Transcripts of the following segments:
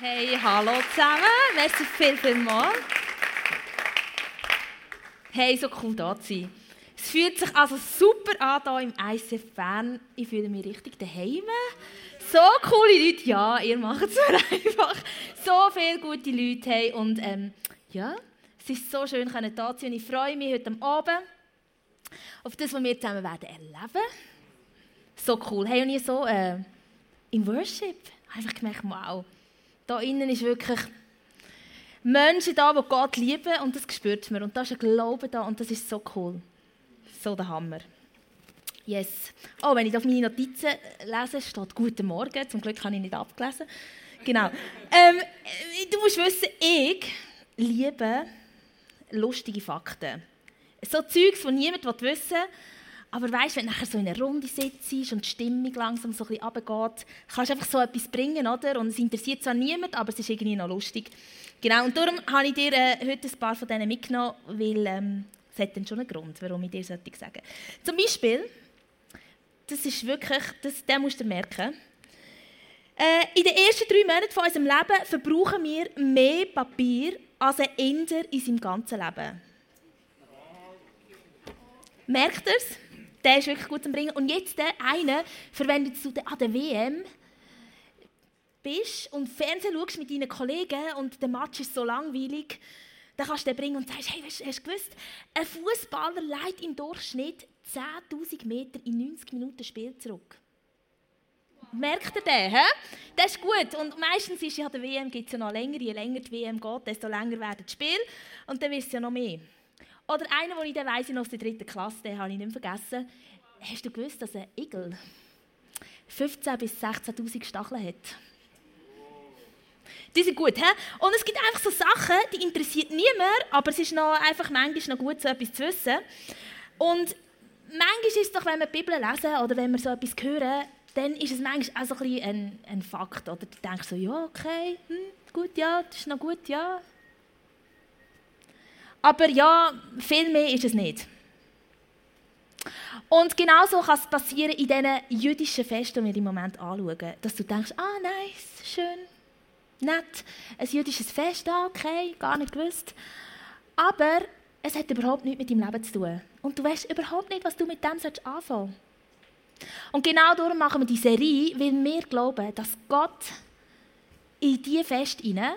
Hey, hallo zusammen. Merci viel, viel mal. Hey, so cool da zu sein. Es fühlt sich also super an hier im ICF Bern. Ich fühle mich richtig daheim. So coole Leute. Ja, ihr macht es mir einfach. So viele gute Leute. Hey. Und ähm, ja, es ist so schön, hier zu sein. Ich freue mich heute Abend auf das, was wir zusammen werden erleben. So cool. Hey, und ich so äh, im Worship einfach gemerkt, wow, da innen ist wirklich Menschen da, die Gott lieben und das spürt man. Und da ist ein Glaube da und das ist so cool. So der Hammer. Yes. Oh, wenn ich auf meine Notizen lese, steht «Guten Morgen». Zum Glück habe ich nicht abgelesen. Genau. Ähm, du musst wissen, ich liebe lustige Fakten. So Zeugs, die niemand wissen will. Aber weißt, wenn du nachher so in einer Runde sitzt und die Stimmung langsam so ein bisschen runtergeht, kannst du einfach so etwas bringen, oder? Und es interessiert zwar niemand, aber es ist irgendwie noch lustig. Genau, und darum habe ich dir äh, heute ein paar von denen mitgenommen, weil ähm, es hat dann schon einen Grund, warum ich dir sollte sagen Zum Beispiel, das ist wirklich, das, den musst du merken, äh, in den ersten drei Monaten von unserem Leben verbrauchen wir mehr Papier als ein Inder in seinem ganzen Leben. Merkt ihr es? Der ist wirklich gut zum Bringen. Und jetzt der eine verwendet du an der WM bist und Fernsehen schaust mit deinen Kollegen und der Match ist so langweilig, dann kannst du den bringen und sagst, hey, hast, hast du gewusst, ein Fußballer leitet im Durchschnitt 10'000 Meter in 90 Minuten Spiel zurück. Merkt ihr den? He? Das ist gut. Und meistens ist ja der WM gibt es ja noch länger. Je länger die WM geht, desto länger werden das Spiel. Und dann wirst du ja noch mehr. Oder einer, den ich dann weiss, noch aus der dritten Klasse, den habe ich nicht vergessen. Hast du gewusst, dass ein Igel 15.000 bis 16.000 Stacheln hat? Die sind gut, he? Und es gibt einfach so Sachen, die interessiert niemand, aber es ist noch einfach manchmal noch gut, so etwas zu wissen. Und manchmal ist es doch, wenn wir die Bibel lesen oder wenn wir so etwas hören, dann ist es manchmal auch so ein, ein, ein Fakt. Oder du denkst so, ja, okay, hm, gut, ja, das ist noch gut, ja. Aber ja, viel mehr ist es nicht. Und genauso kann es passieren in diesen jüdischen Festen, die wir im Moment anschauen, dass du denkst, ah, nice, schön, nett, ein jüdisches Fest, ah, okay, gar nicht gewusst. Aber es hat überhaupt nichts mit deinem Leben zu tun. Und du weißt überhaupt nicht, was du mit dem anfangen sollst. Und genau darum machen wir die Serie, weil wir glauben, dass Gott in diese Fest hinein,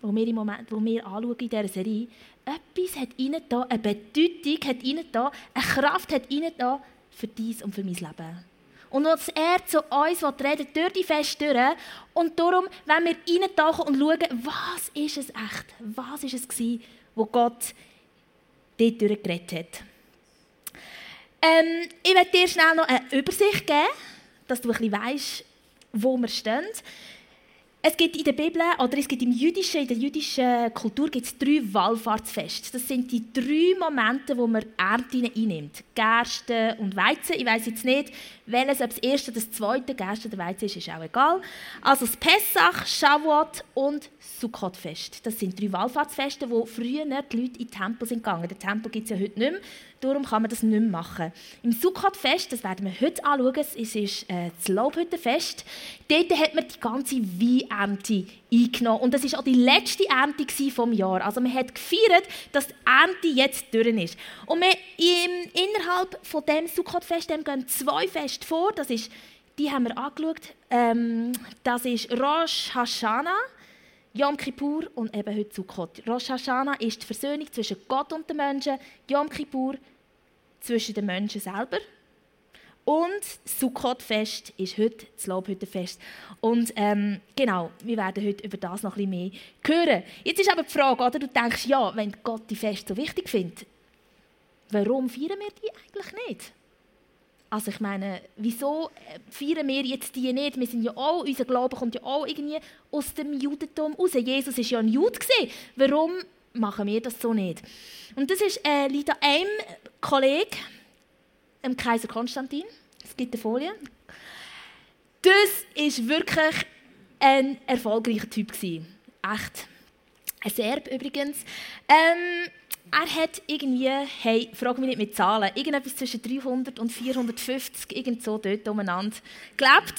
wo wir im Moment, wo wir anschauen in dieser Serie, etwas hat ihnen da, eine Bedeutung hat ihnen da, eine Kraft hat ihnen da für dies und für mein Leben. Und dass er zu uns reden durch die Feste durch. Und darum, wenn wir reintauchen und schauen, was ist es echt? Was ist es gewesen, wo Gott dort durchgeredet hat? Ähm, ich werde dir schnell noch eine Übersicht geben, dass du ein bisschen weißt, wo wir stehen. Es gibt in der Bibel oder es gibt im jüdischen, in der jüdischen Kultur gibt es drei Wallfahrtsfeste. Das sind die drei Momente, wo man Ernte einnimmt. Gerste und Weizen. Ich weiß jetzt nicht, welches, ob das erste oder das zweite Gerste oder Weizen ist, ist auch egal. Also das Pessach, Shavuot und Sukkot-Fest. Das sind drei Wallfahrtsfeste, wo früher die Leute in den Tempel sind gegangen. Den Tempel gibt es ja heute nicht mehr. Darum kann man das nicht mehr machen. Im Sukkot-Fest, das werden wir heute anschauen, es ist äh, das Laubhüttenfest. Dort hat man die ganze Weinernte eingenommen. Und das war auch die letzte Ernte vom Jahr. Also man hat gefeiert, dass die Ernte jetzt durch ist. Und wir, im, innerhalb von dem Sukkot-Fest gehen zwei Feste vor. Das ist, die haben wir angeschaut. Ähm, das ist Rosh Hashanah. Yom Kippur und eben heute Sukkot. Rosh Hashanah ist die Versöhnung zwischen Gott und den Menschen. Yom Kippur zwischen den Menschen selber. Und das Sukkot-Fest ist heute das Lobhüttenfest. Und ähm, genau, wir werden heute über das noch ein bisschen mehr hören. Jetzt ist aber die Frage, oder? Du denkst, ja, wenn Gott die Feste so wichtig findet, warum feiern wir die eigentlich nicht? Also ich meine, wieso äh, feiern wir jetzt die nicht? Wir sind ja auch, unser Glaube kommt ja auch irgendwie aus dem Judentum raus. Jesus war ja ein Jude. Warum machen wir das so nicht? Und das ist, äh, liegt an einem Kollegen, dem Kaiser Konstantin. Es gibt eine Folie. Das war wirklich ein erfolgreicher Typ. Gewesen. Echt. Ein Serb übrigens. Ähm, er hat irgendwie, hey, frag mich nicht mit Zahlen, irgendetwas zwischen 300 und 450, irgend so dort umeinander gelebt.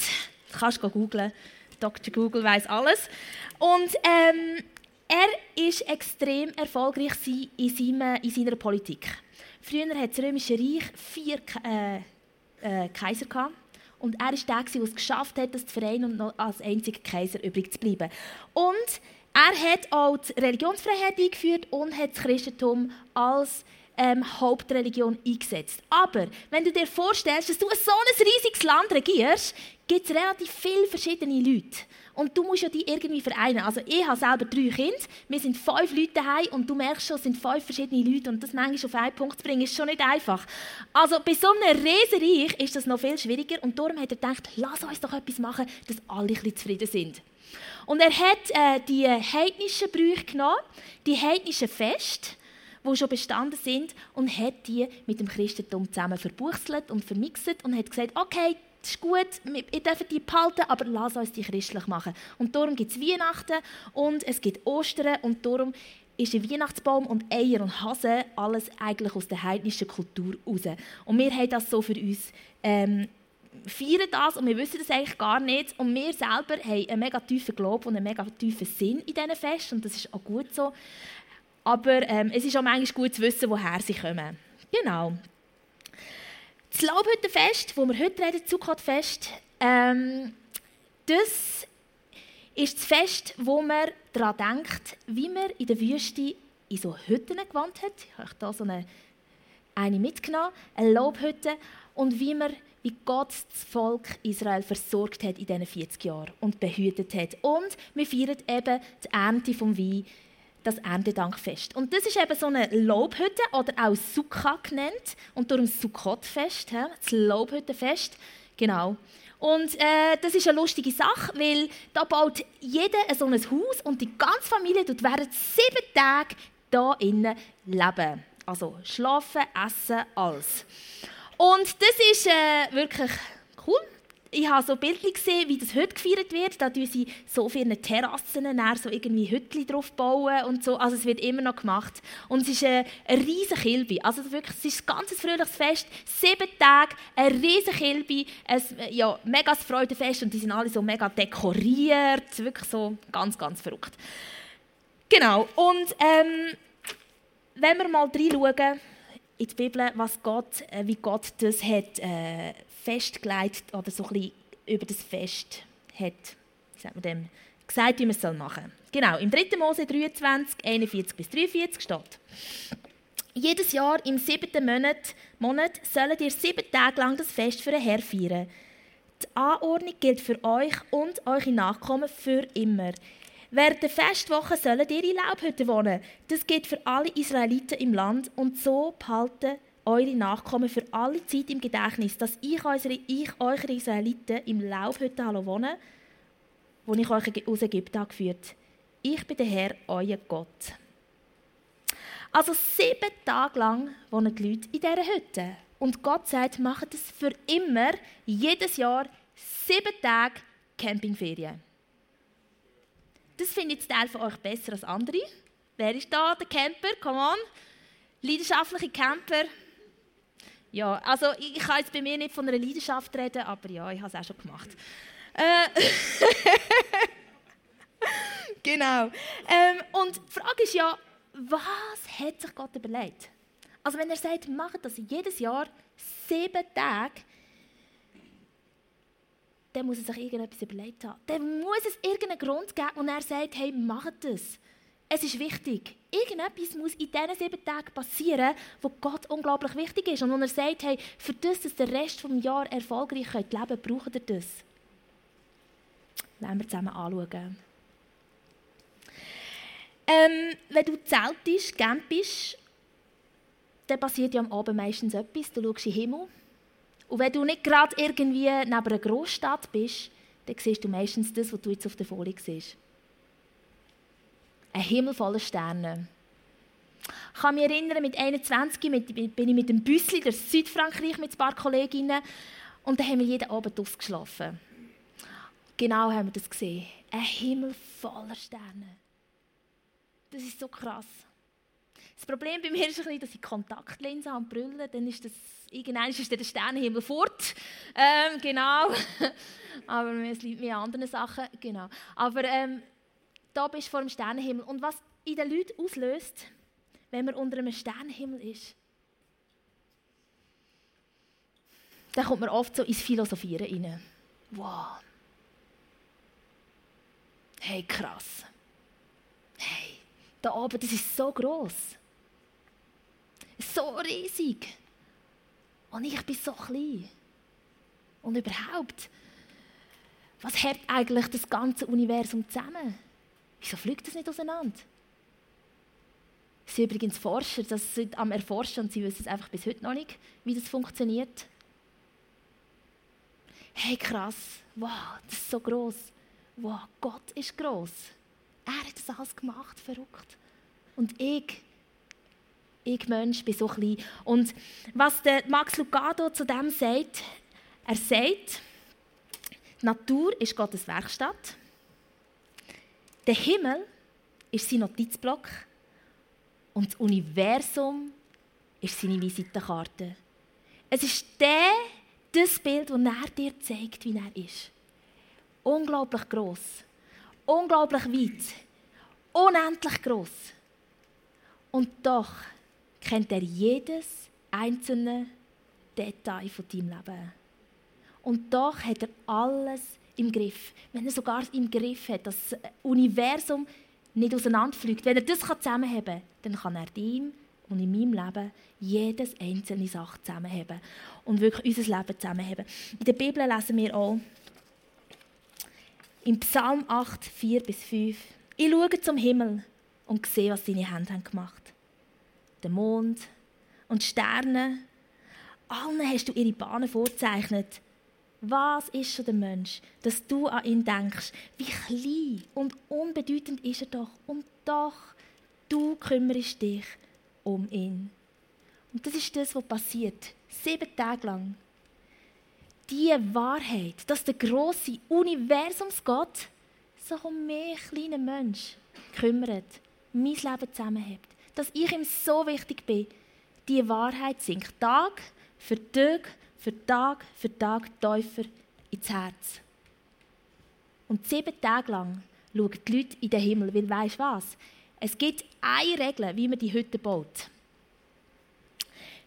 Du kannst googeln. Dr. Google weiß alles. Und ähm, er ist extrem erfolgreich in, seinem, in seiner Politik. Früher hat das Römische Reich vier äh, äh, Kaiser gehabt. Und er ist der, der es geschafft hat, das zu vereinen und noch als einziger Kaiser übrig zu bleiben. Und er hat auch die Religionsfreiheit eingeführt und hat das Christentum als ähm, Hauptreligion eingesetzt. Aber wenn du dir vorstellst, dass du so ein riesiges Land regierst, gibt es relativ viele verschiedene Leute. Und du musst ja die irgendwie vereinen. Also ich habe selber drei Kinder, wir sind fünf Leute daheim und du merkst schon, es sind fünf verschiedene Leute und das manchmal auf einen Punkt zu bringen, ist schon nicht einfach. Also bei so einem Riesenreich ist das noch viel schwieriger und darum hat er gedacht, lass uns doch etwas machen, dass alle ein bisschen zufrieden sind. Und er hat äh, die heidnischen Brüche genommen, die heidnischen Feste, die schon bestanden sind, und hat die mit dem Christentum zusammen verbuchselt und vermixet und hat gesagt, okay, das ist gut, ihr dürft die behalten, aber lass uns die christlich machen. Und darum gibt es Weihnachten und es gibt Ostern und darum ist ein Weihnachtsbaum und Eier und Hase alles eigentlich aus der heidnischen Kultur raus. Und wir haben das so für uns ähm, feiern das und wir wissen das eigentlich gar nicht. Und wir selber haben einen mega tiefen Glauben und einen mega tiefen Sinn in diesen Festen und das ist auch gut so. Aber ähm, es ist auch manchmal gut zu wissen, woher sie kommen. Genau. Das Laubhüttenfest, wo wir heute reden, das Sukkotfest, ähm, das ist das Fest, wo man daran denkt, wie man in der Wüste in so Hütten gewohnt hat. Ich habe hier so eine, eine mitgenommen, eine Laubhütte. Und wie man wie Gott das Volk Israel versorgt hat in diesen 40 Jahren und behütet hat. Und wir feiern eben die Ernte vom Wein, das Erntedankfest. Und das ist eben so eine Lobhütte oder auch Sukkah genannt und darum Sukkotfest, das Lobhüttenfest. Genau. Und äh, das ist eine lustige Sache, weil da baut jeder so ein Haus und die ganze Familie tut während sieben Tagen da innen leben. Also schlafen, essen, alles. Und das ist äh, wirklich. Ich habe so Bildchen gesehen, wie das heute gefeiert wird. Da bauen sie so ihren Terrassen so irgendwie Hütchen drauf bauen und so. Also es wird immer noch gemacht. Und es ist ein riesen Kilby. Also wirklich, es ist ein ganz fröhliches Fest. Sieben Tage, ein riesen Kilby, ein ja, mega Freudefest und die sind alle so mega dekoriert. Wirklich so ganz, ganz verrückt. Genau. Und ähm, wenn wir mal reinschauen, in die Bibel, was Gott, äh, wie Gott das hat äh, festgelegt oder so ein über das Fest hat, sagt man dem, gesagt, wie man es machen soll. Genau, im 3. Mose 23, 41 bis 43 steht, jedes Jahr im siebten Monat, Monat sollt ihr sieben Tage lang das Fest für den Herr feiern. Die Anordnung gilt für euch und eure Nachkommen für immer. Während der Festwoche sollen ihr in Laubhütten wohnen. Das geht für alle Israeliten im Land und so behalten eure Nachkommen für alle Zeit im Gedächtnis, dass ich, unsere, ich eure Israeliten im Laubhütten wohne, wo ich euch aus Ägypten geführt Ich bin der Herr, euer Gott. Also sieben Tage lang wohnen die Leute in dieser Hütte. Und Gott sagt, macht es für immer, jedes Jahr, sieben Tage Campingferien. Das finde ich Teil von euch besser als andere. Wer ist da, der Camper? Come on. Leidenschaftliche Camper. Ja, also ich, kann jetzt bei mir nicht von einer Leidenschaft reden, aber ja, ich habe es auch schon gemacht. Äh, genau. Ähm, und die Frage ist ja, was hat sich Gott überlegt? Also wenn er sagt, macht das jedes Jahr sieben Tage, dann muss er sich irgendetwas überlegt haben. Dann muss es irgendeinen Grund geben und er sagt, hey, macht das. Es ist wichtig. Irgendetwas muss in diesen sieben Tagen passieren, wo Gott unglaublich wichtig ist. Und wenn er sagt, hey, für das, dass der Rest des Jahres erfolgreich könnt leben braucht ihr das. Lassen wir zusammen anschauen. Ähm, wenn du zeltest, campest, dann passiert ja am Abend meistens etwas. Du schaust in den Himmel und wenn du nicht gerade irgendwie neben einer Großstadt bist, dann siehst du meistens das, was du jetzt auf der Folie siehst. Ein Himmel voller Sterne. Ich kann mich erinnern, mit 21 bin ich mit dem Büssli durch Südfrankreich mit ein paar Kolleginnen und da haben wir jeden Abend ausgeschlafen. Genau haben wir das gesehen. Ein Himmel voller Sterne. Das ist so krass. Das Problem bei mir ist ein bisschen, dass ich Kontaktlinsen habe und brüllen, dann ist das, irgendwann ist der Sternenhimmel fort. Ähm, genau. Aber es liegt mir an anderen Sachen. Genau. Aber ähm, da bist vor dem Sternenhimmel. Und was in den Leuten auslöst, wenn man unter einem Sternenhimmel ist, dann kommt man oft so ins Philosophieren rein. Wow. Hey, krass. Hey, da oben, das ist so groß. So riesig. Und ich bin so klein. Und überhaupt, was hält eigentlich das ganze Universum zusammen? Wieso fliegt das nicht auseinander? Es sind übrigens Forscher, das sind am Erforschen und sie wissen es einfach bis heute noch nicht, wie das funktioniert. Hey, krass, wow, das ist so groß. Wow, Gott ist groß. Er hat das alles gemacht, verrückt. Und ich, ich Mensch, bin so klein. Und was der Max Lucado zu dem sagt, er sagt, Natur ist Gottes Werkstatt. Der Himmel ist sein Notizblock und das Universum ist seine Visitenkarte. Es ist der, das Bild, das er dir zeigt, wie er ist. Unglaublich groß, unglaublich weit, unendlich groß. Und doch kennt er jedes einzelne Detail von deinem Leben. Und doch hat er alles im Griff. Wenn er sogar im Griff hat, dass das Universum nicht auseinanderfliegt, wenn er das zusammenheben kann, dann kann er ihm und in meinem Leben jedes einzelne Sache zusammenheben und wirklich unser Leben zusammenheben. In der Bibel lesen wir auch im Psalm 8, 4 bis 5. Ich schaue zum Himmel und sehe, was deine Hände haben gemacht. Der Mond und die Sterne, allen hast du ihre Bahnen vorzeichnet. Was ist schon der Mensch, dass du an ihn denkst? Wie klein und unbedeutend ist er doch. Und doch, du kümmerst dich um ihn. Und das ist das, was passiert. Sieben Tage lang. Die Wahrheit, dass der große Universumsgott sich um mich, kleinen Mensch, kümmert, mein Leben zusammenhält. Dass ich ihm so wichtig bin. Die Wahrheit sinkt Tag für Tag für Tag für Tag tiefer ins Herz. Und sieben Tage lang schauen die Leute in den Himmel, weil weisst was? Es gibt eine Regel, wie man die Hütte baut.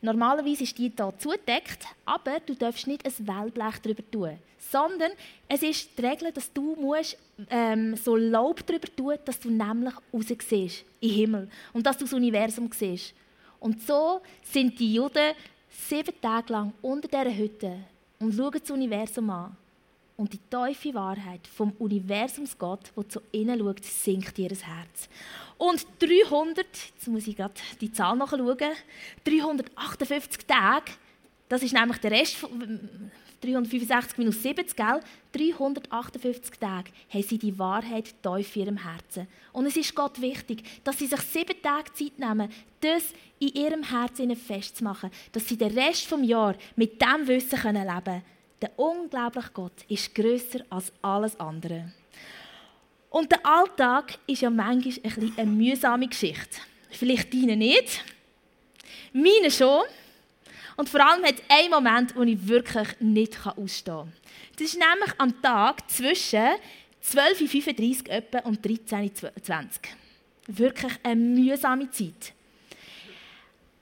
Normalerweise ist die hier zugedeckt, aber du darfst nicht ein Wellblech darüber tun, sondern es ist die Regel, dass du musst, ähm, so Laub darüber tun dass du nämlich raus siehst, den Himmel und dass du das Universum siehst. Und so sind die Juden sieben Tage lang unter dieser Hütte und schauen das Universum an. Und die tiefe Wahrheit vom Universumsgott, der zu ihnen schaut, sinkt ihr Herz. Und 300, jetzt muss ich gerade die Zahl nachschauen, 358 Tage, das ist nämlich der Rest, 365 minus 70, gell? 358 Tage haben sie die Wahrheit tief in ihrem Herzen. Und es ist Gott wichtig, dass sie sich sieben Tage Zeit nehmen, das in ihrem Herzen festzumachen, dass sie den Rest des Jahres mit dem Wissen leben können. Der unglaubliche Gott ist grösser als alles andere. Und der Alltag ist ja manchmal ein eine mühsame Geschichte. Vielleicht deine nicht, meine schon. Und vor allem hat es einen Moment, den ich wirklich nicht ausstehen kann. Das ist nämlich am Tag zwischen 12.35 Uhr und 13.20 Uhr. Wirklich eine mühsame Zeit.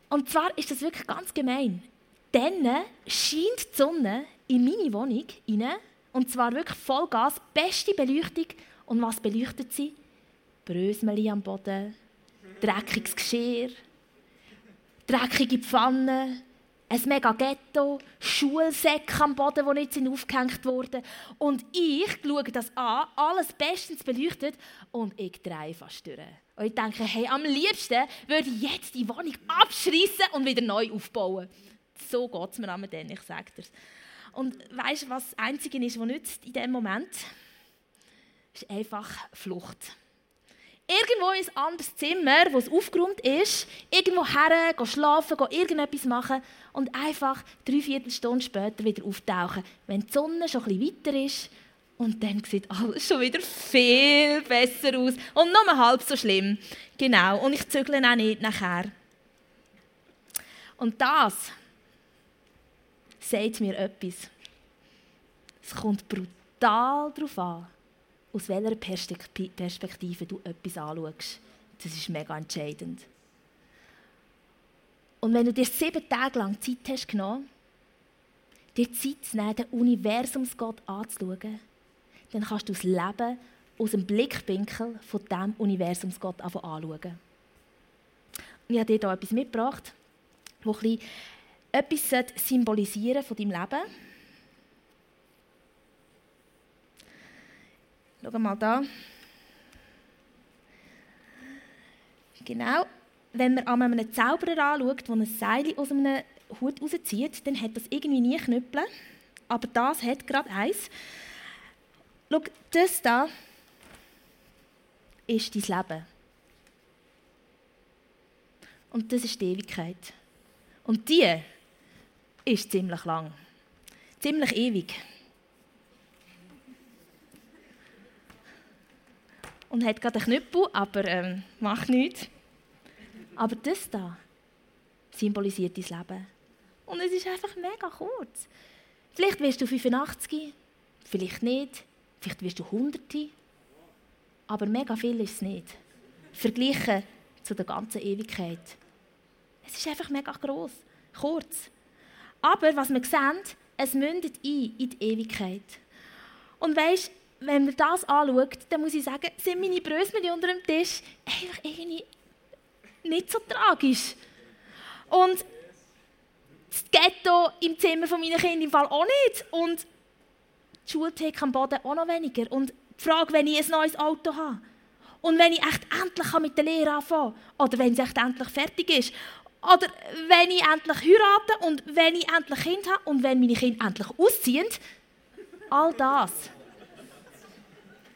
Und zwar ist das wirklich ganz gemein. Dann scheint die Sonne in meine Wohnung rein, und zwar wirklich Vollgas, beste Beleuchtung. Und was beleuchtet sie? Brösmeli am Boden, dreckiges Geschirr, dreckige Pfannen, ein mega Ghetto, Schulsäcke am Boden, die nicht sind aufgehängt wurden. Und ich schaue das an, alles bestens beleuchtet, und ich drehe fast durch. Und ich denke, hey, am liebsten würde ich jetzt die Wohnung abschreissen und wieder neu aufbauen. So geht es mir am dann, ich sage dir. Und weißt du, was das Einzige ist, was nützt in diesem Moment? Ist einfach Flucht irgendwo in ein anderes Zimmer, wo es aufgeräumt ist, irgendwo her, gehen schlafen, gehen irgendetwas machen und einfach drei Viertelstunde später wieder auftauchen, wenn die Sonne schon bisschen weiter ist Und dann sieht alles schon wieder viel besser aus. Und nur halb so schlimm. Genau. Und ich zügle auch nicht nachher. Und das sagt mir etwas. Es kommt brutal darauf an, aus welcher Perspektive du etwas anschaust. Das ist mega entscheidend. Und wenn du dir sieben Tage lang Zeit hast genommen, dir Zeit zu nehmen, den Universumsgott anzuschauen, dann kannst du das Leben aus dem Blickwinkel von diesem Universumsgott anschauen. Und ich habe dir hier etwas mitgebracht, das etwas symbolisieren von deinem Leben. Schau mal da. Genau. Wenn man einen Zauberer anschaut, der ein Seil aus einem Hut rauszieht, dann hat das irgendwie nie Knüppel. Aber das hat gerade eins. Schau, das da ist dein Leben. Und das ist die Ewigkeit. Und die ist ziemlich lang. Ziemlich ewig. Und hat gerade einen Knüppel, aber ähm, macht nichts. Aber das da symbolisiert dein Leben. Und es ist einfach mega kurz. Vielleicht wirst du 85, vielleicht nicht, vielleicht wirst du 100. Aber mega viel ist es nicht. Verglichen zu der ganzen Ewigkeit. Es ist einfach mega groß, kurz. Aber was wir sehen, es mündet ein in die Ewigkeit. Und weißt, wenn man das anschaut, dann muss ich sagen, sind meine Brösmeli unter dem Tisch einfach irgendwie nicht so tragisch. Und das Ghetto im Zimmer von meinen Kindern im Fall auch nicht. Und die Schultheke am Boden auch noch weniger. Und die Frage, wenn ich ein neues Auto habe. Und wenn ich echt endlich mit der Lehre anfangen kann. Oder wenn es echt endlich fertig ist. Oder wenn ich endlich heirate und wenn ich endlich Kind habe und wenn meine Kinder endlich ausziehen. All das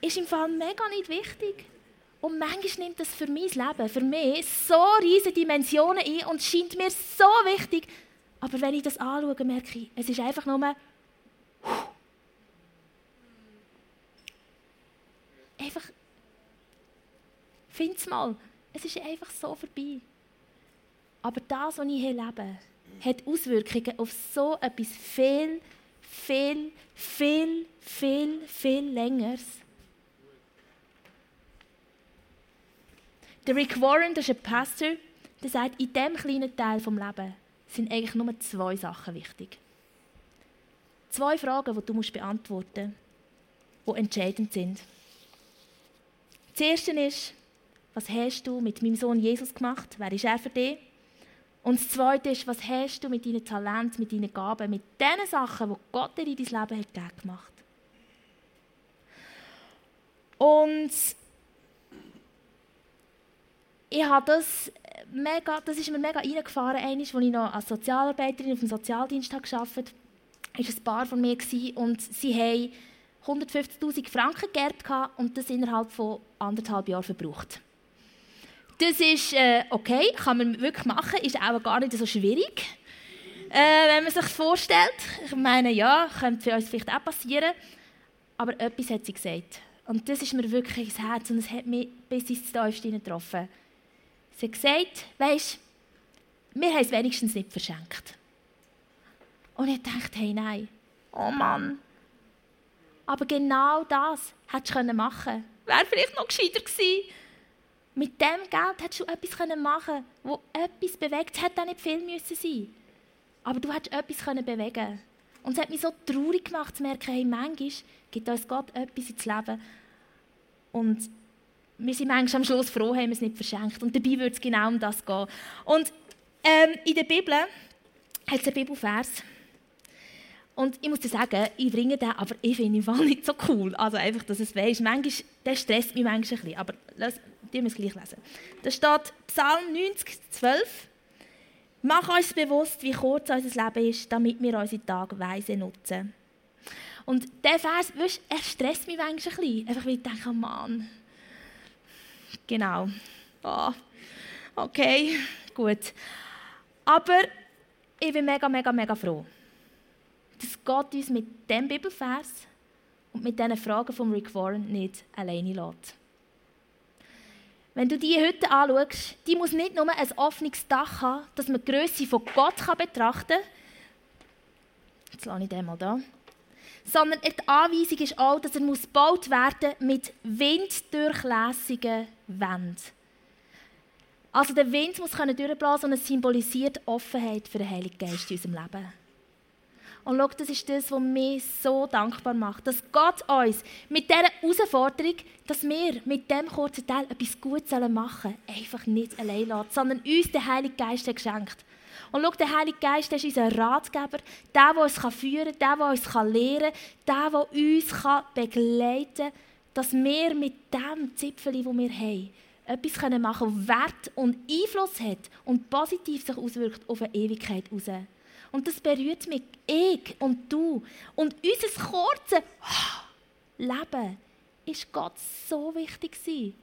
ist im Fall mega nicht wichtig. Und manchmal nimmt das für mein Leben, für mich, so riesige Dimensionen ein und scheint mir so wichtig. Aber wenn ich das anschaue, merke ich, es ist einfach nur einfach find's mal, es ist einfach so vorbei. Aber das, was ich hier lebe, hat Auswirkungen auf so etwas viel, viel, viel, viel, viel Längeres. Der Rick Warren, das ist ein Pastor, der sagt, in diesem kleinen Teil des Lebens sind eigentlich nur zwei Sachen wichtig. Zwei Fragen, die du beantworten musst, die entscheidend sind. Das erste ist, was hast du mit meinem Sohn Jesus gemacht? Wer ist er für dich? Und das Zweite ist, was hast du mit deinen Talenten, mit deinen Gaben, mit den Sachen, die Gott dir in dein Leben hat gemacht Und ich habe das mega, das ist mir mega reingefahren, als ich noch als Sozialarbeiterin auf dem Sozialdienst gearbeitet habe, war ein Paar von mir und sie haben 150'000 Franken geerbt und das innerhalb von anderthalb Jahren verbraucht. Das ist äh, okay, kann man wirklich machen, ist auch gar nicht so schwierig, äh, wenn man sich vorstellt. Ich meine, ja, könnte für uns vielleicht auch passieren, aber etwas hat sie gesagt. Und das ist mir wirklich ins Herz und es hat mich bis ins Tiefste getroffen. Sie hat gesagt, weisst, wir haben es wenigstens nicht verschenkt. Und ich dachte, hey, nein, oh Mann. Aber genau das hättest du machen können. Wäre vielleicht noch gescheiter gewesen. Mit dem Geld hättest du etwas machen können, das etwas bewegt. Es hätte auch nicht viel müssen sein Aber du hättest etwas bewegen. Und es hat mich so traurig gemacht zu merken, hey, manchmal gibt uns Gott etwas ins Leben. Und wir sind manchmal am Schluss froh, haben wir es nicht verschenkt. Und dabei würde es genau um das gehen. Und ähm, in der Bibel hat es einen Bibelvers. Und ich muss dir sagen, ich bringe den, aber ich finde ihn nicht so cool. Also einfach, dass es weisst. Manchmal, der stresst mich manchmal ein bisschen. Aber lass, wir es gleich lesen. Da steht Psalm 90, 12. Mach uns bewusst, wie kurz unser Leben ist, damit wir unsere Tage weise nutzen. Und der Vers, weißt, er stresst mich manchmal ein bisschen. Einfach weil ich denke, oh Mann, Genau. Oh, okay, gut. Aber ich bin mega, mega, mega froh, dass Gott uns mit dem Bibelvers und mit diesen Fragen von Rick Warren nicht alleine lässt. Wenn du diese Hütte anschaust, die muss nicht nur ein offenes Dach haben, dass man die Größe von Gott betrachten kann. Jetzt lasse ich den mal da. Sondern die Anweisung ist auch, dass er muss gebaut werden mit winddurchlässigen Wänden. Also der Wind muss durchblasen und es symbolisiert Offenheit für den Heiligen Geist in unserem Leben. Und schau, das ist das, was mich so dankbar macht, dass Gott uns mit dieser Herausforderung, dass wir mit dem kurzen Teil etwas Gutes machen sollen, einfach nicht allein lassen, sondern uns den Heiligen Geist geschenkt. Und schau, der Heilige Geist ist unser Ratgeber, der, der uns führen kann, der, der uns lehren kann, der, der uns begleiten kann, dass wir mit dem Zipfel, das wir haben, etwas machen können, das Wert und Einfluss hat und positiv sich auswirkt auf eine Ewigkeit raus. Und das berührt mich, ich und du. Und unser kurzes Leben ist Gott so wichtig gewesen.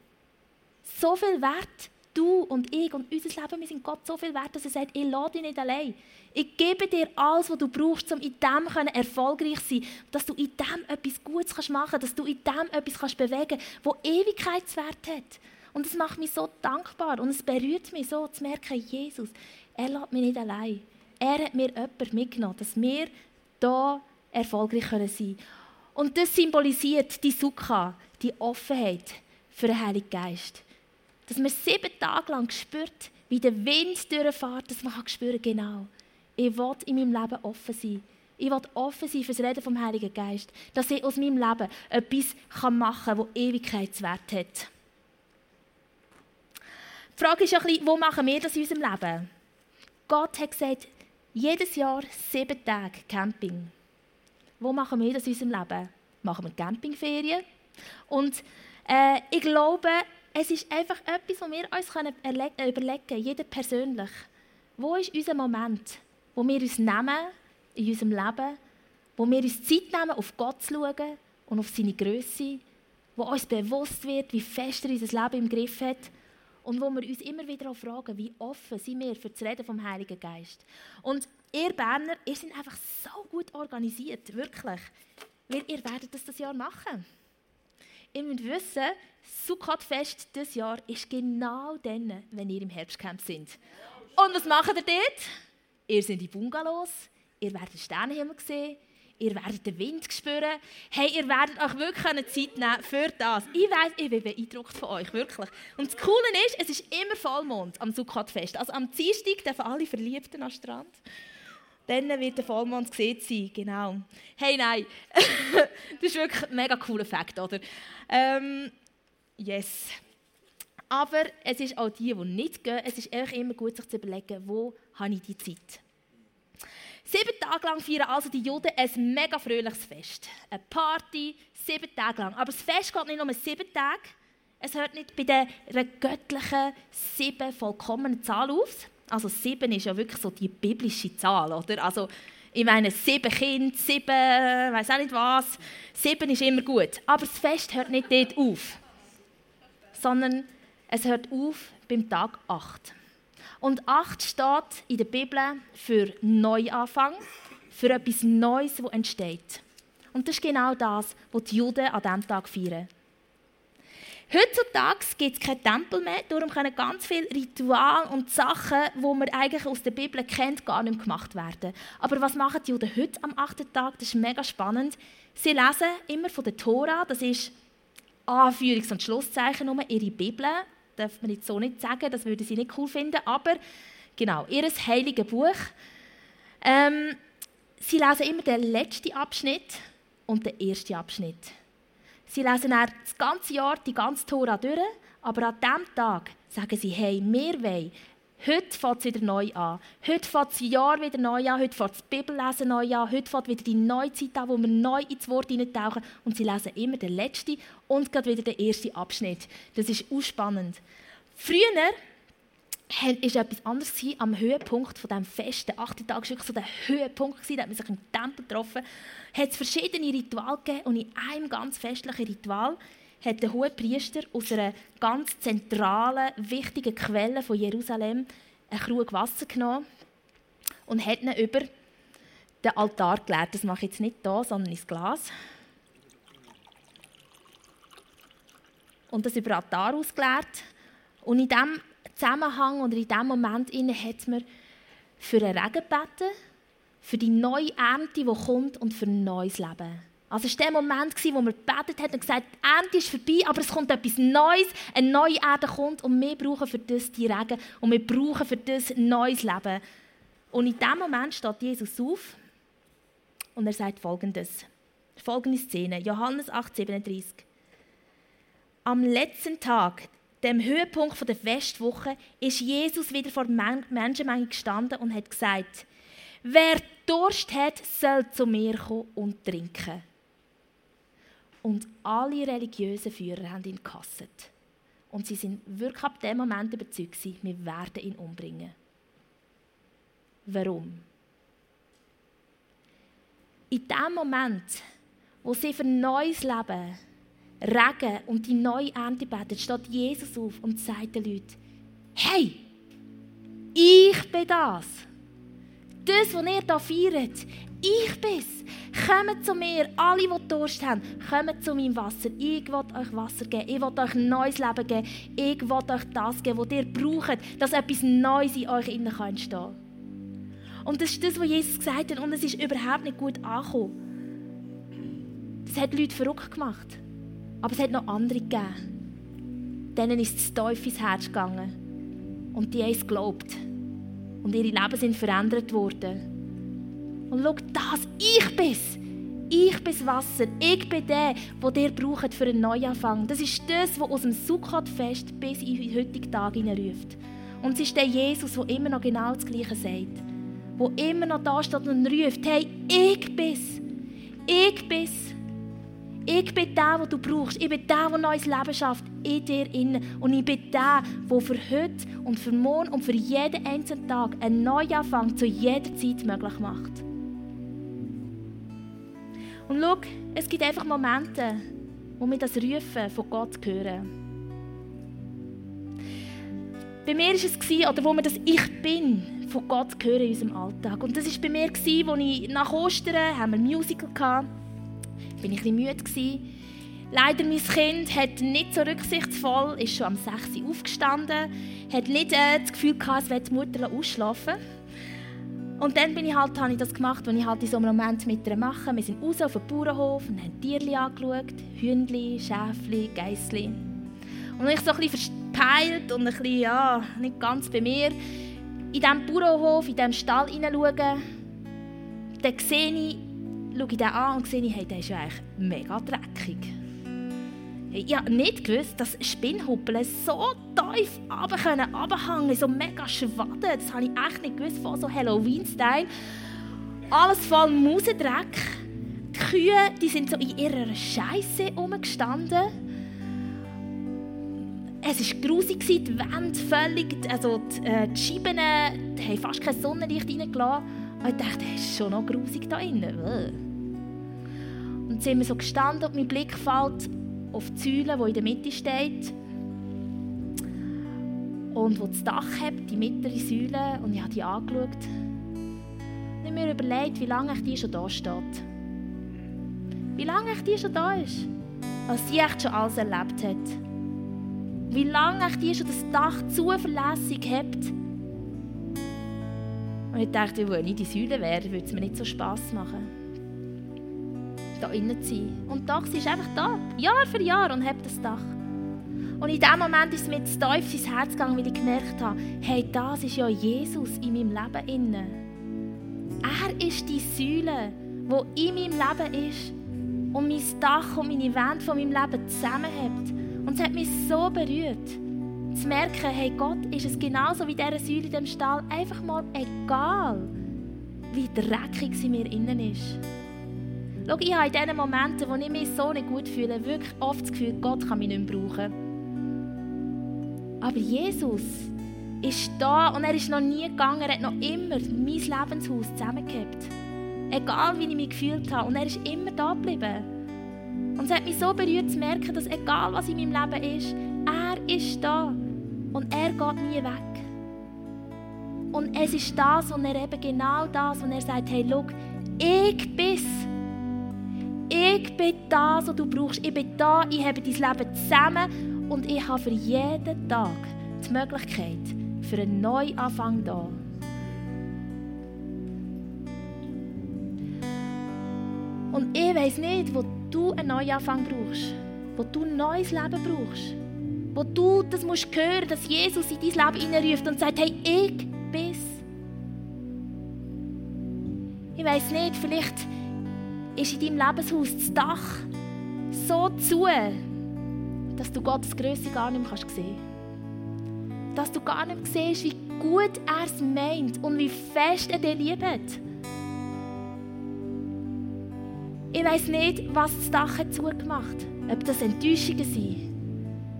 So viel wert. Du und ich und unser Leben, wir sind Gott so viel wert, dass er sagt, ich lade dich nicht allein. Ich gebe dir alles, was du brauchst, um in dem erfolgreich zu sein. Dass du in dem etwas Gutes machen kannst, dass du in dem etwas bewegen kannst, das Ewigkeitswert hat. Und es macht mich so dankbar und es berührt mich so, zu merken, Jesus, er lässt mich nicht allein. Er hat mir jemanden mitgenommen, dass wir hier erfolgreich sein können. Und das symbolisiert die Sukha, die Offenheit für den Heiligen Geist. Dass man sieben Tage lang spürt, wie der Wind durchfährt, dass man spüren genau, ich will in meinem Leben offen sein. Ich will offen sein für das Reden vom Heiligen Geist. Dass ich aus meinem Leben etwas machen kann, das Ewigkeitswert hat. Die Frage ist ja ein wo machen wir das in unserem Leben? Gott hat gesagt, jedes Jahr sieben Tage Camping. Wo machen wir das in unserem Leben? Machen wir Campingferien? Und äh, ich glaube, es ist einfach etwas, was wir uns äh, überlegen können, jeder persönlich. Wo ist unser Moment, wo wir uns nehmen in unserem Leben, wo wir uns Zeit nehmen, auf Gott zu schauen und auf seine Größe, wo uns bewusst wird, wie fest er unser Leben im Griff hat und wo wir uns immer wieder auch fragen, wie offen sind wir für das Reden vom Heiligen Geist. Und ihr Berner, ihr seid einfach so gut organisiert, wirklich. Weil ihr werdet das das Jahr machen. Ihr müsst wissen, Sukkot-Fest dieses Jahr ist genau dann, wenn ihr im Herbstcamp sind. Und was macht ihr dort? Ihr seid in Bungalows, ihr werdet den Sternenhimmel sehen, ihr werdet den Wind spüren. Hey, ihr werdet euch wirklich Zeit nehmen für das. Ich weiß, ich bin beeindruckt von euch, wirklich. Und das Coole ist, es ist immer Vollmond am Sukkot-Fest. Also am Dienstag dürfen alle Verliebten am Strand. Dann wird der Vollmond gesehen sein, genau. Hey, nein, das ist wirklich ein mega cooler Fakt, oder? Ähm, yes. Aber es ist auch die, die nicht gehen, es ist echt immer gut, sich zu überlegen, wo habe ich die Zeit. Sieben Tage lang feiern also die Juden ein mega fröhliches Fest. Eine Party, sieben Tage lang. Aber das Fest geht nicht nur sieben Tage. Es hört nicht bei der göttlichen sieben vollkommenen Zahl auf. Also sieben ist ja wirklich so die biblische Zahl, oder? Also ich meine, sieben Kinder, sieben, weiß auch nicht was. Sieben ist immer gut. Aber das Fest hört nicht dort auf. Sondern es hört auf beim Tag 8. Und 8 steht in der Bibel für Neuanfang, für etwas Neues, das entsteht. Und das ist genau das, was die Juden an diesem Tag feiern. Heutzutage gibt es keinen Tempel mehr, darum können ganz viele Rituale und Sachen, die man eigentlich aus der Bibel kennt, gar nicht gemacht werden. Aber was machen die Juden heute am achten Tag? Das ist mega spannend. Sie lesen immer von der Tora, das ist Anführungs- und Schlusszeichen um ihre Bibel darf man jetzt so nicht sagen, das würde sie nicht cool finden, aber genau, ihr heiliges Buch. Ähm, sie lesen immer den letzten Abschnitt und den ersten Abschnitt. Sie lesen dann das ganze Jahr die ganze Tora durch, aber an diesem Tag sagen sie, hey, wir wollen Heute fängt es wieder neu an. Heute fängt das Jahr wieder neu an. Heute fängt das Bibellesen neu an. Heute fängt wieder die neue Zeit an, wo wir neu ins Wort hineintauchen. Und sie lesen immer den letzten und gerade wieder den ersten Abschnitt. Das ist auch spannend. Früher war etwas anderes am Höhepunkt von diesem Fest. Der achte Tag war wirklich so der Höhepunkt. Da hat man sich im Tempel getroffen. hat es verschiedene Rituale gegeben. Und in einem ganz festlichen Ritual hat der hohe Priester aus einer ganz zentralen, wichtigen Quelle von Jerusalem einen Krug Wasser genommen und hat ihn über den Altar geleert. Das mache ich jetzt nicht hier, sondern ins Glas. und das über Altar ausgeleert. Und in diesem Zusammenhang oder in diesem Moment hat mir für einen Regen gebeten, für die neue Ernte, die kommt und für ein neues Leben. Also es war der Moment, wo wir gebetet haben und gesagt die Ernte ist vorbei, aber es kommt etwas Neues, eine neue Erde kommt und wir brauchen für das die Regen und wir brauchen für das ein neues Leben. Und in diesem Moment steht Jesus auf und er sagt Folgendes. Folgende Szene, Johannes 8, 37. Am letzten Tag, dem Höhepunkt der Festwoche, ist Jesus wieder vor der Menschenmenge gestanden und hat gesagt, wer Durst hat, soll zu mir kommen und trinken. Und alle religiösen Führer haben ihn gehasst. Und sie sind wirklich ab dem Moment überzeugt, wir werden ihn umbringen. Warum? In dem Moment, wo sie für neues Leben, Regen und die neue Ernte beten, steht Jesus auf und sagt den Leuten, hey, ich bin das. Das, was ihr hier feiert, ich bin's. Kommt zu mir, alle, die Durst haben, kommt zu meinem Wasser. Ich will euch Wasser geben. Ich will euch ein neues Leben geben. Ich will euch das geben, was ihr braucht, dass etwas Neues in euch innen entstehen kann. Und das ist das, was Jesus gesagt hat. Und es ist überhaupt nicht gut angekommen. Das hat Leute verrückt gemacht. Aber es hat noch andere gegeben. Denen ist das Teufel ins Herz gegangen. Und die haben es geglaubt. Und ihre Leben sind verändert worden. Und schau, das, ich bin's. Ich bin das Wasser. Ich bin der, der dir braucht für einen Neuanfang. Das ist das, was aus dem Sukkot-Fest bis in den heutigen Tag ruft. Und es ist der Jesus, der immer noch genau das Gleiche sagt. Der immer noch da steht und ruft, hey, ich bin's. Ich bin's. Ich bin der, den du brauchst. Ich bin der, der neues Leben schafft in dir innen. Und ich bin der, der für heute und für morgen und für jeden einzelnen Tag einen Neuanfang zu jeder Zeit möglich macht. Und schau, es gibt einfach Momente, wo wir das Rufen von Gott hören. Bei mir war es, oder wo wir das Ich Bin von Gott hören in unserem Alltag. Und das war bei mir, als ich nach Ostern haben wir ein Musical hatte. Bin ich ein bisschen müde. Leider, mein Kind hat nicht so rücksichtsvoll, ist schon am 6 Uhr aufgestanden, hat nicht äh, das Gefühl gehabt, es die Mutter ausschlafen und dann bin ich halt, habe ich das gemacht, was ich halt in so einem Moment mit ihr mache. Wir sind raus auf den Bauernhof und haben Tiere angeschaut. Hühnchen, Schäfli, Geissli. Und ich so ein bisschen verpeilt und ein bisschen, ja, nicht ganz bei mir, in diesem Bauernhof, in diesem Stall hineinschauen, dann sehe ich, schaue ich den an und sehe, hey, der ist ja eigentlich mega dreckig. Ich habe nicht gewusst, dass Spinnhuppeln so tief runter können, so mega schwaden. Das habe ich echt nicht gewusst, von so Halloween-Style. Alles voll Mausendreck. Die Kühe die sind so in ihrer Scheiße rumgestanden. Es war grusig, die Wände völlig, also die, äh, die Scheiben die haben fast kein Sonnenlicht reingelassen. Und ich dachte, es ist schon noch grusig da innen. Und sind wir so gestanden und mein Blick fällt auf die Säule, die in der Mitte steht. Und wo das Dach hat, die mittlere Säule. Und ich habe die angeschaut. Und ich habe mir überlegt, wie lange die schon da steht. Wie lange die schon da ist. Als sie echt schon alles erlebt hat. Wie lange die schon das Dach zuverlässig hat. Und ich dachte, wenn ich die Säule wäre, würde es mir nicht so Spass machen da innen zu sein. Und doch, sie ist einfach da, Jahr für Jahr und hat das Dach. Und in dem Moment ist mir zu tief ins Herz gegangen, weil ich gemerkt habe, hey, das ist ja Jesus in meinem Leben inne. Er ist die Säule, die in meinem Leben ist und mein Dach und meine Wände von meinem Leben zusammenhält. Und es hat mich so berührt, zu merken, hey, Gott ist es genauso wie diese Säule in dem Stall, einfach mal egal, wie dreckig sie mir innen ist. Schau, ich habe in diesen Momenten, wo ich mich so nicht gut fühle, wirklich oft das Gefühl, Gott kann mich nicht mehr brauchen. Aber Jesus ist da und er ist noch nie gegangen. Er hat noch immer mein Lebenshaus zusammengehabt. Egal, wie ich mich gefühlt habe. Und er ist immer da geblieben. Und es hat mich so berührt zu merken, dass egal, was in meinem Leben ist, er ist da. Und er geht nie weg. Und es ist das, und er eben genau das, und er sagt, hey, schau, ich bin's ich bin das, was du brauchst. Ich bin da, ich habe dein Leben zusammen Und ich habe für jeden Tag die Möglichkeit für einen Neuanfang da. Und ich weiß nicht, wo du einen Neuanfang brauchst, wo du ein neues Leben brauchst, wo du das musst hören, dass Jesus in dein Leben hineinruft und sagt, hey, ich bin's. Ich weiß nicht, vielleicht ist in deinem Lebenshaus das Dach so zu, dass du Gottes Größe gar nicht mehr sehen kannst. Dass du gar nicht mehr siehst, wie gut er es meint und wie fest er dich liebt. Ich weiß nicht, was das Dach hat zugemacht. Ob das Enttäuschungen sind.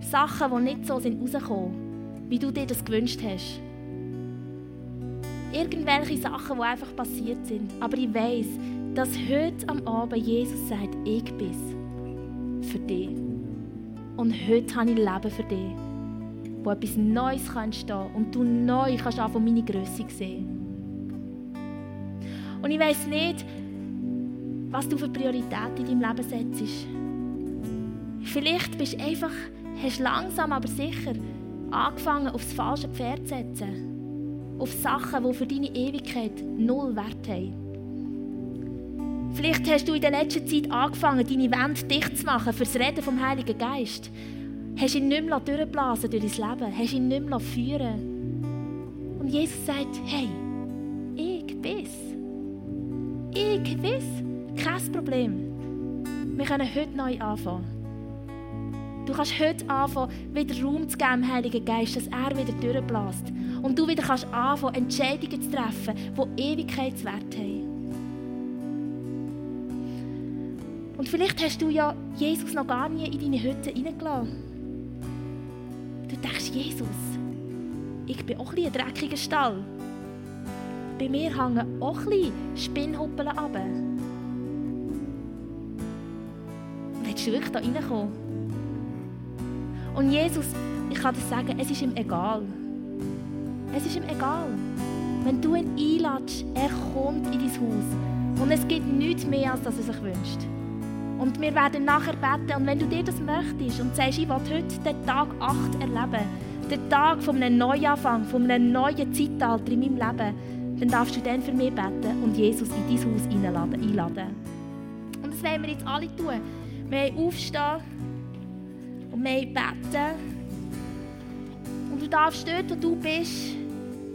Sachen, die nicht so sind rausgekommen, wie du dir das gewünscht hast. Irgendwelche Sachen, die einfach passiert sind. Aber ich weiß, dass heute am Abend Jesus sagt, ich bin für dich. Und heute habe ich Leben für dich, wo etwas Neues kann entstehen und du neu kannst von meine Größe sehen. Und ich weiß nicht, was du für Prioritäten in deinem Leben setzt. Vielleicht bist du einfach, hast langsam aber sicher angefangen, aufs falsche Pferd zu setzen. Auf Sachen, die für deine Ewigkeit null Wert haben. Vielleicht hast du in der letzten Zeit angefangen, deine Wände dicht zu machen für das Reden vom Heiligen Geist. Hast ihn nicht mehr durchblasen durch dein Leben. Hast ihn nicht mehr führen Und Jesus sagt, hey, ich bin's. Ich bin's. Kein Problem. Wir können heute neu anfangen. Du kannst heute anfangen, wieder Raum zu geben, Heiligen Geist, dass er wieder durchbläst. Und du wieder kannst anfangen, Entscheidungen zu treffen, die Ewigkeitswert haben. Und vielleicht hast du ja Jesus noch gar nie in deine Hütte hineingelassen. Du denkst, Jesus, ich bin auch ein, ein dreckiger Stall. Bei mir hängen auch ein bisschen Spinnhuppeln runter. Willst du wirklich da reinkommen? Und Jesus, ich kann dir sagen, es ist ihm egal. Es ist ihm egal. Wenn du ihn einladest, er kommt in dein Haus. Und es gibt nichts mehr, als dass er sich wünscht. Und wir werden nachher beten. Und wenn du dir das möchtest und sagst, ich will heute den Tag 8 erleben, den Tag von einem Neuanfang, von einem neuen Zeitalter in meinem Leben, dann darfst du dann für mich beten und Jesus in dein Haus einladen. Und das wollen wir jetzt alle tun. Wir wollen aufstehen und wir beten. Und du darfst dort, wo du bist,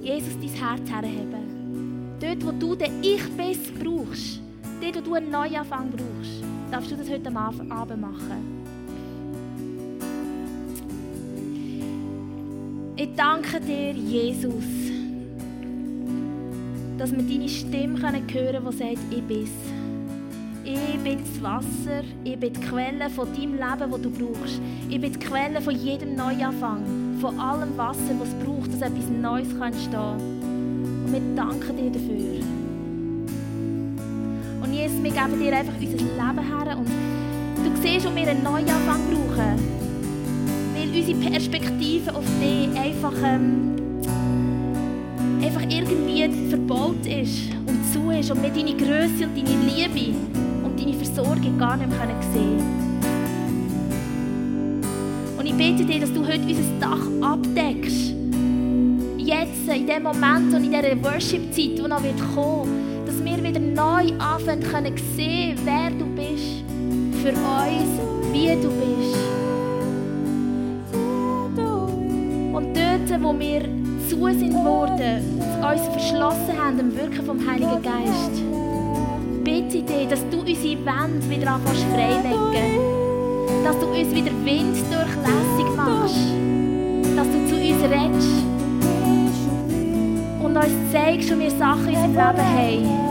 Jesus dein Herz herheben. Dort, wo du den Ich Bist brauchst. Dort, wo du einen Neuanfang brauchst darfst du das heute Abend machen. Ich danke dir, Jesus, dass wir deine Stimme hören können, die sagt, ich bin's. Ich bin das Wasser, ich bin die Quelle von deinem Leben, das du brauchst. Ich bin die Quelle von jedem Neuanfang, von allem Wasser, das es braucht, dass etwas Neues entstehen kann. Und wir danken dir dafür. Jesus, wir geben dir einfach unser Leben her und du siehst, wo wir einen Neuanfang brauchen. Weil unsere Perspektive auf dich einfach, ähm, einfach irgendwie verbaut ist und zu ist und wir deine Größe und deine Liebe und deine Versorgung gar nicht mehr sehen können. Und ich bitte dir, dass du heute unser Dach abdeckst. Jetzt, in dem Moment und in dieser Worship-Zeit, die noch kommen wird wir wieder neu anfangen können sehen, wer du bist für uns, wie du bist. Und dort, wo wir zu sind worden, uns verschlossen haben im Wirken vom Heiligen Geist, bitte ich dich, dass du unsere Wände wieder anfängst freilegen. Dass du uns wieder winddurchlässig machst. Dass du zu uns redest. Und uns zeigst, wie wir Sachen in unserem Leben haben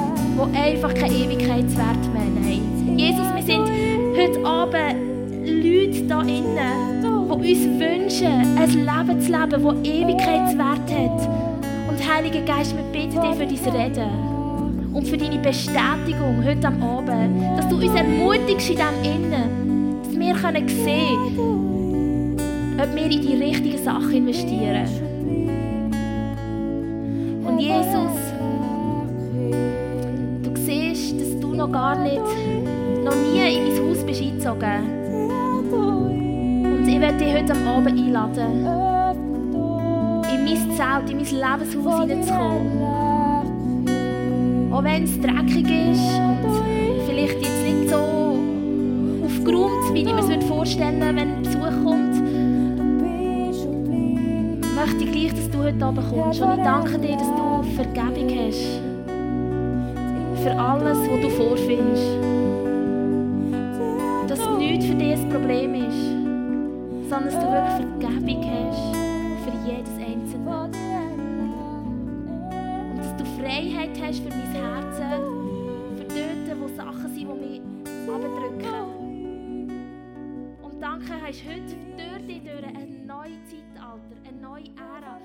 die einfach keinen Ewigkeitswert mehr haben. Jesus, wir sind heute Abend Leute da innen, die uns wünschen, ein Leben zu leben, das Ewigkeitswert hat. Und Heiliger Geist, wir bitten dich für dein Reden und für deine Bestätigung heute am Abend, dass du uns ermutigst in dem Innen, dass wir sehen können, ob wir in die richtigen Sachen investieren. Noch gar nicht, noch nie in mein Haus bist eingezogen. Und ich werde dich heute am Abend einladen, in mein Zelt, in mein Lebenshaus hineinzukommen. Auch wenn es dreckig ist und vielleicht jetzt nicht so aufgeräumt, wie ich mir es vorstellen würde, wenn Besuch kommt, möchte ich gleich, dass du heute Abend kommst. Und ich danke dir, dass du Vergebung hast. Für alles, was du vorfindest. Dass nichts für dich ein Problem ist, sondern dass du wirklich Vergebung hast für jedes Einzelne. Und dass du Freiheit hast für mein Herz, für dort, wo Sachen sind, die mich abdrücken. Und danke, hast heute durch dich durch ein neues Zeitalter, eine neue Ära,